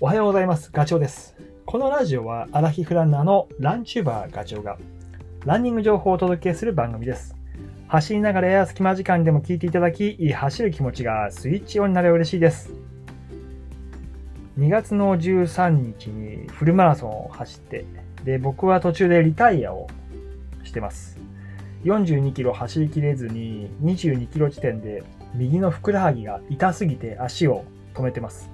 おはようございます。ガチョウです。このラジオはアラヒフランナーのランチューバーガチョウがランニング情報をお届けする番組です。走りながらや隙間時間でも聞いていただき、走る気持ちがスイッチオンになれば嬉しいです。2月の13日にフルマラソンを走って、で、僕は途中でリタイアをしてます。42キロ走りきれずに22キロ地点で右のふくらはぎが痛すぎて足を止めてます。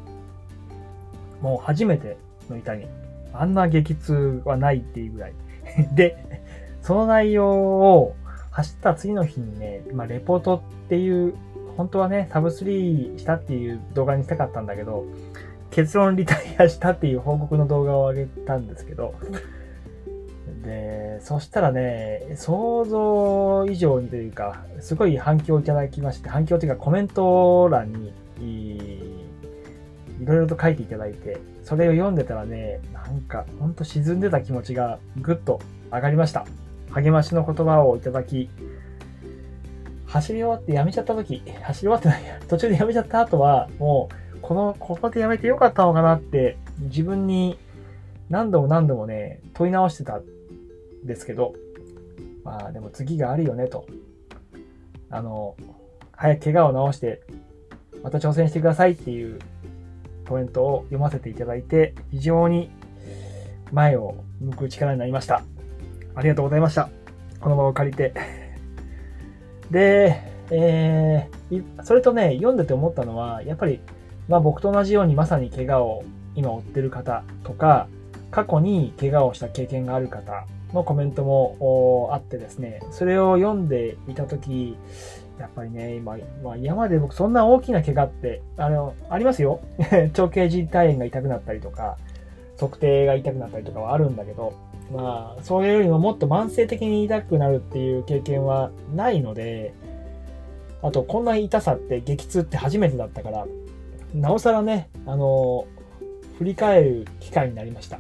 もう初めての痛み。あんな激痛はないっていうぐらい。で、その内容を走った次の日にね、まあ、レポートっていう、本当はね、サブ3したっていう動画にしたかったんだけど、結論リタイアしたっていう報告の動画を上げたんですけど、で、そしたらね、想像以上にというか、すごい反響をいただきまして、反響というかコメント欄に、いろいろと書いていただいて、それを読んでたらね、なんか、ほんと沈んでた気持ちがぐっと上がりました。励ましの言葉をいただき、走り終わってやめちゃった時、走り終わってないや、途中でやめちゃった後は、もう、この、ここでやめてよかったのかなって、自分に何度も何度もね、問い直してたんですけど、まあでも次があるよねと。あの、早く怪我を治して、また挑戦してくださいっていうコメントを読ませていただいて、非常に前を向く力になりました。ありがとうございました。この場を借りて。で、えー、それとね、読んでて思ったのは、やっぱり、まあ僕と同じようにまさに怪我を今負ってる方とか、過去に怪我をした経験がある方のコメントもあってですね、それを読んでいたとき、やっぱりね、今、まあ、山で僕そんな大きな怪我って、あの、ありますよ。長径靭帯炎が痛くなったりとか、測定が痛くなったりとかはあるんだけど、まあ、それよりももっと慢性的に痛くなるっていう経験はないので、あと、こんな痛さって激痛って初めてだったから、なおさらね、あの、振り返る機会になりました。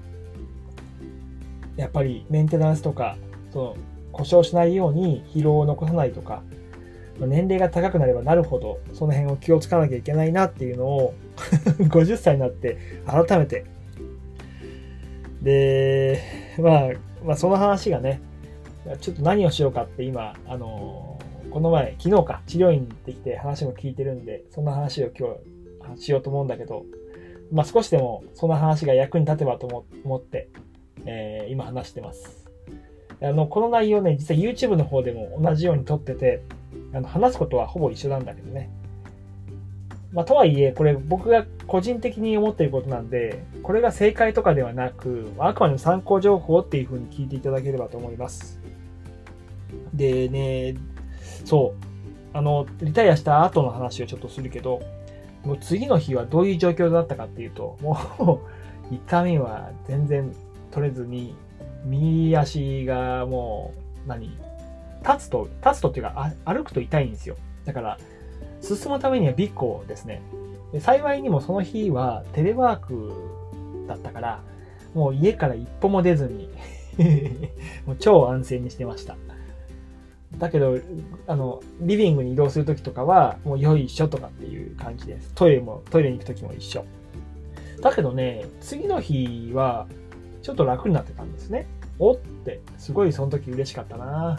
やっぱりメンテナンスとか、その故障しないように疲労を残さないとか、年齢が高くなればなるほど、その辺を気をつかなきゃいけないなっていうのを 50歳になって改めて。で、まあ、まあ、その話がね、ちょっと何をしようかって今、あのこの前、昨日か、治療院に行ってきて話も聞いてるんで、そんな話を今日しようと思うんだけど、まあ、少しでもその話が役に立てばと思って、えー、今話してます。あの、この内容ね、実は YouTube の方でも同じように撮ってて、あの話すことはほぼ一緒なんだけどね。まあ、とはいえ、これ僕が個人的に思っていることなんで、これが正解とかではなく、あくまでも参考情報っていう風に聞いていただければと思います。でね、そう、あの、リタイアした後の話をちょっとするけど、もう次の日はどういう状況だったかっていうと、もう痛みは全然取れずに、右足がもう、何？立つと、立つとっていうか、歩くと痛いんですよ。だから、進むためにはビッコですね。で幸いにもその日はテレワークだったから、もう家から一歩も出ずに もう超安静にしてました。だけど、あの、リビングに移動するときとかは、もうよいしょとかっていう感じです。トイレも、トイレに行くときも一緒。だけどね、次の日は、ちょっと楽になってたんですね。おって、すごいその時嬉しかったな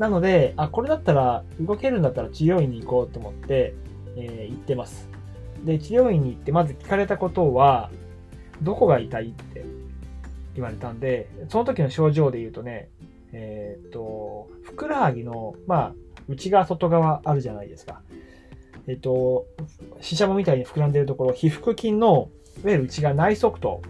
なので、あ、これだったら、動けるんだったら治療院に行こうと思って、えー、行ってます。で、治療院に行って、まず聞かれたことは、どこが痛いって言われたんで、その時の症状で言うとね、えっ、と、ふくらはぎの、まあ、内側、外側あるじゃないですか。えっ、と、ししゃもみたいに膨らんでるところ、皮腹筋の、いわゆる内側内側頭。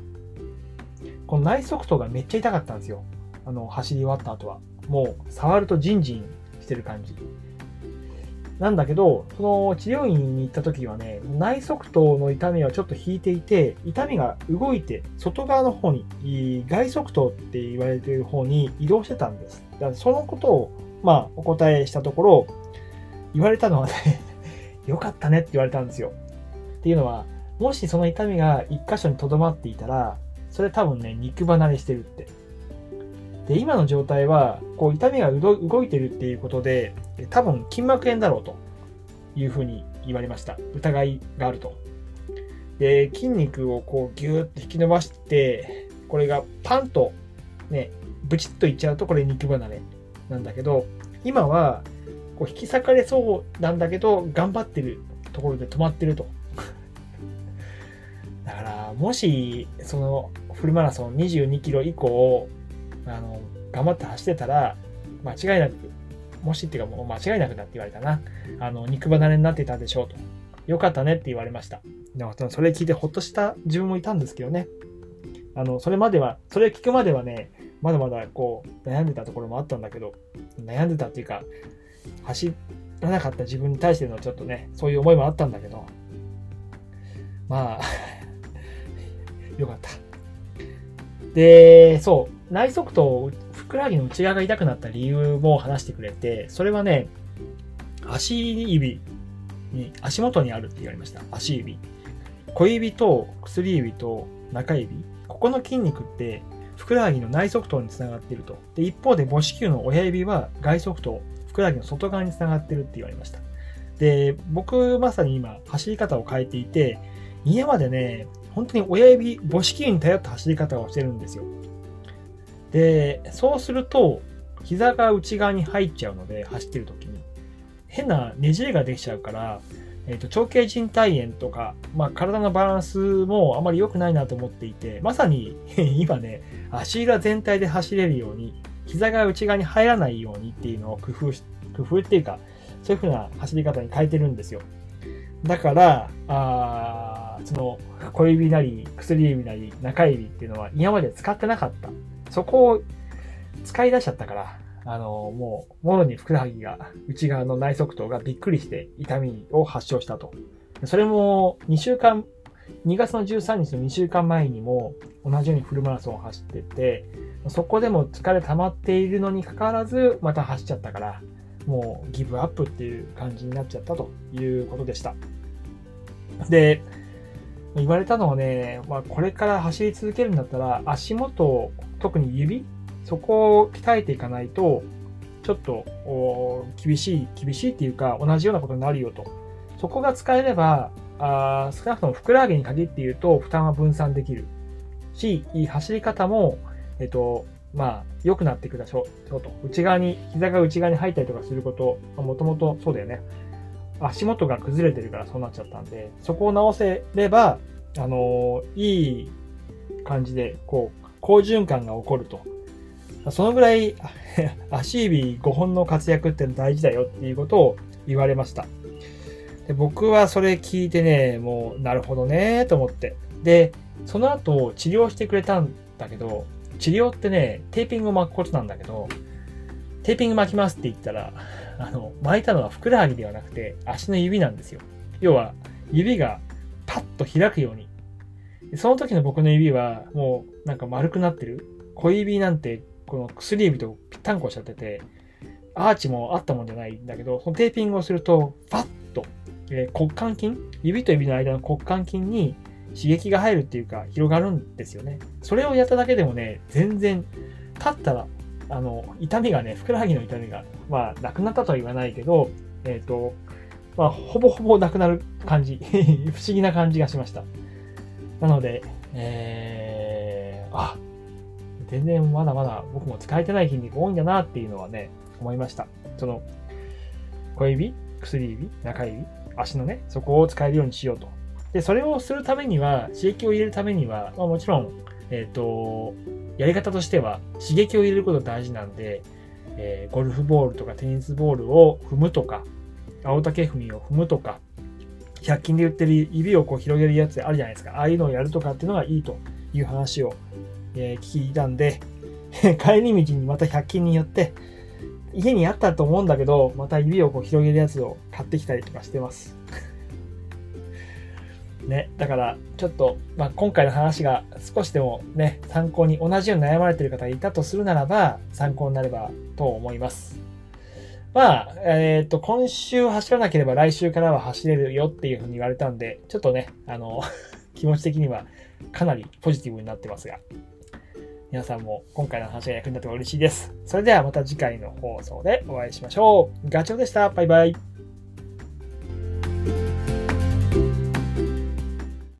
この内側頭がめっちゃ痛かったんですよ。あの、走り終わった後は。もう、触るとジンジンしてる感じ。なんだけど、その治療院に行った時はね、内側頭の痛みはちょっと引いていて、痛みが動いて、外側の方に、外側頭って言われている方に移動してたんです。だからそのことを、まあ、お答えしたところ、言われたのはね、よかったねって言われたんですよ。っていうのは、もしその痛みが一箇所に留まっていたら、それ多分ね、肉離れしてるって。で、今の状態は、こう、痛みが動いてるっていうことで、多分筋膜炎だろうというふうに言われました。疑いがあると。で、筋肉をこうギューッと引き伸ばして、これがパンとね、ブチッといっちゃうとこれ肉離れなんだけど、今はこう引き裂かれそうなんだけど、頑張ってるところで止まってると。だから、もし、そのフルマラソン22キロ以降、あの、頑張って走ってたら、間違いなく、もしっていうかもう間違いなくなって言われたな。あの、肉離れになってたでしょうと。よかったねって言われました。でもそれ聞いてほっとした自分もいたんですけどね。あの、それまでは、それ聞くまではね、まだまだこう、悩んでたところもあったんだけど、悩んでたっていうか、走らなかった自分に対してのちょっとね、そういう思いもあったんだけど、まあ よかった。で、そう、内側とふくらはぎの内側が痛くなった理由も話してくれて、それはね、足指に、足元にあるって言われました。足指。小指と薬指と中指。ここの筋肉ってふくらはぎの内側頭につながっていると。で、一方で母子球の親指は外側頭、ふくらはぎの外側につながっているって言われました。で、僕まさに今走り方を変えていて、家までね、本当に親指、母子球に頼った走り方をしてるんですよ。で、そうすると、膝が内側に入っちゃうので、走ってる時に。変なねじれができちゃうから、えっ、ー、と、長径靭帯炎とか、まあ、体のバランスもあまり良くないなと思っていて、まさに 今ね、足裏全体で走れるように、膝が内側に入らないようにっていうのを工夫し、工夫っていうか、そういう風な走り方に変えてるんですよ。だから、あその、小指なり、薬指なり、中指っていうのは今まで使ってなかった。そこを使い出しちゃったから、あの、もう、もろにふくらはぎが、内側の内側頭がびっくりして痛みを発症したと。それも2週間、2月の13日の2週間前にも同じようにフルマラソンを走ってて、そこでも疲れ溜まっているのにかかわらず、また走っちゃったから、もうギブアップっていう感じになっちゃったということでした。で、言われたのはね、まあ、これから走り続けるんだったら、足元、特に指、そこを鍛えていかないと、ちょっと厳しい、厳しいっていうか、同じようなことになるよと。そこが使えれば、あ少なくともふくらはぎに限って言うと、負担は分散できるしいい、走り方も、えっと、まあ、良くなっていくでしょうと。内側に、膝が内側に入ったりとかすること、もともとそうだよね。足元が崩れてるからそうなっちゃったんで、そこを直せれば、あのー、いい感じで、こう、好循環が起こると。そのぐらい 足指5本の活躍って大事だよっていうことを言われました。で僕はそれ聞いてね、もうなるほどねと思って。で、その後治療してくれたんだけど、治療ってね、テーピングを巻くことなんだけど、テーピング巻きますって言ったら、あの、巻いたのはふくらはぎではなくて足の指なんですよ。要は、指がパッと開くように。その時の僕の指はもうなんか丸くなってる。小指なんてこの薬指とぴったんこしちゃってて、アーチもあったもんじゃないんだけど、そのテーピングをすると、パッと、えー、骨幹筋指と指の間の骨幹筋に刺激が入るっていうか、広がるんですよね。それをやっただけでもね、全然、立ったら、あの、痛みがね、ふくらはぎの痛みが、まあ、なくなったとは言わないけど、えっ、ー、と、まあ、ほぼほぼなくなる感じ。不思議な感じがしました。なので、えー、あ、全然まだまだ僕も使えてない筋肉多いんだなっていうのはね、思いました。その、小指、薬指、中指、足のね、そこを使えるようにしようと。で、それをするためには、刺激を入れるためには、まあ、もちろん、えっ、ー、と、やり方としては、刺激を入れること大事なんで、えー、ゴルフボールとかテニスボールを踏むとか、青竹踏みを踏むとか、100均で売ってる指をこう広げるやつあるじゃないですか。ああいうのをやるとかっていうのがいいという話をえ、聞いたんで、帰り道にまた100均に寄って、家にあったと思うんだけど、また指をこう広げるやつを買ってきたりとかしてます。ね、だから、ちょっと、まあ、今回の話が少しでもね、参考に、同じように悩まれてる方がいたとするならば、参考になればと思います。まあ、えっ、ー、と、今週走らなければ来週からは走れるよっていうふうに言われたんで、ちょっとね、あの、気持ち的にはかなりポジティブになってますが、皆さんも今回の話が役に立てば嬉しいです。それではまた次回の放送でお会いしましょう。ガチョウでした。バイバイ。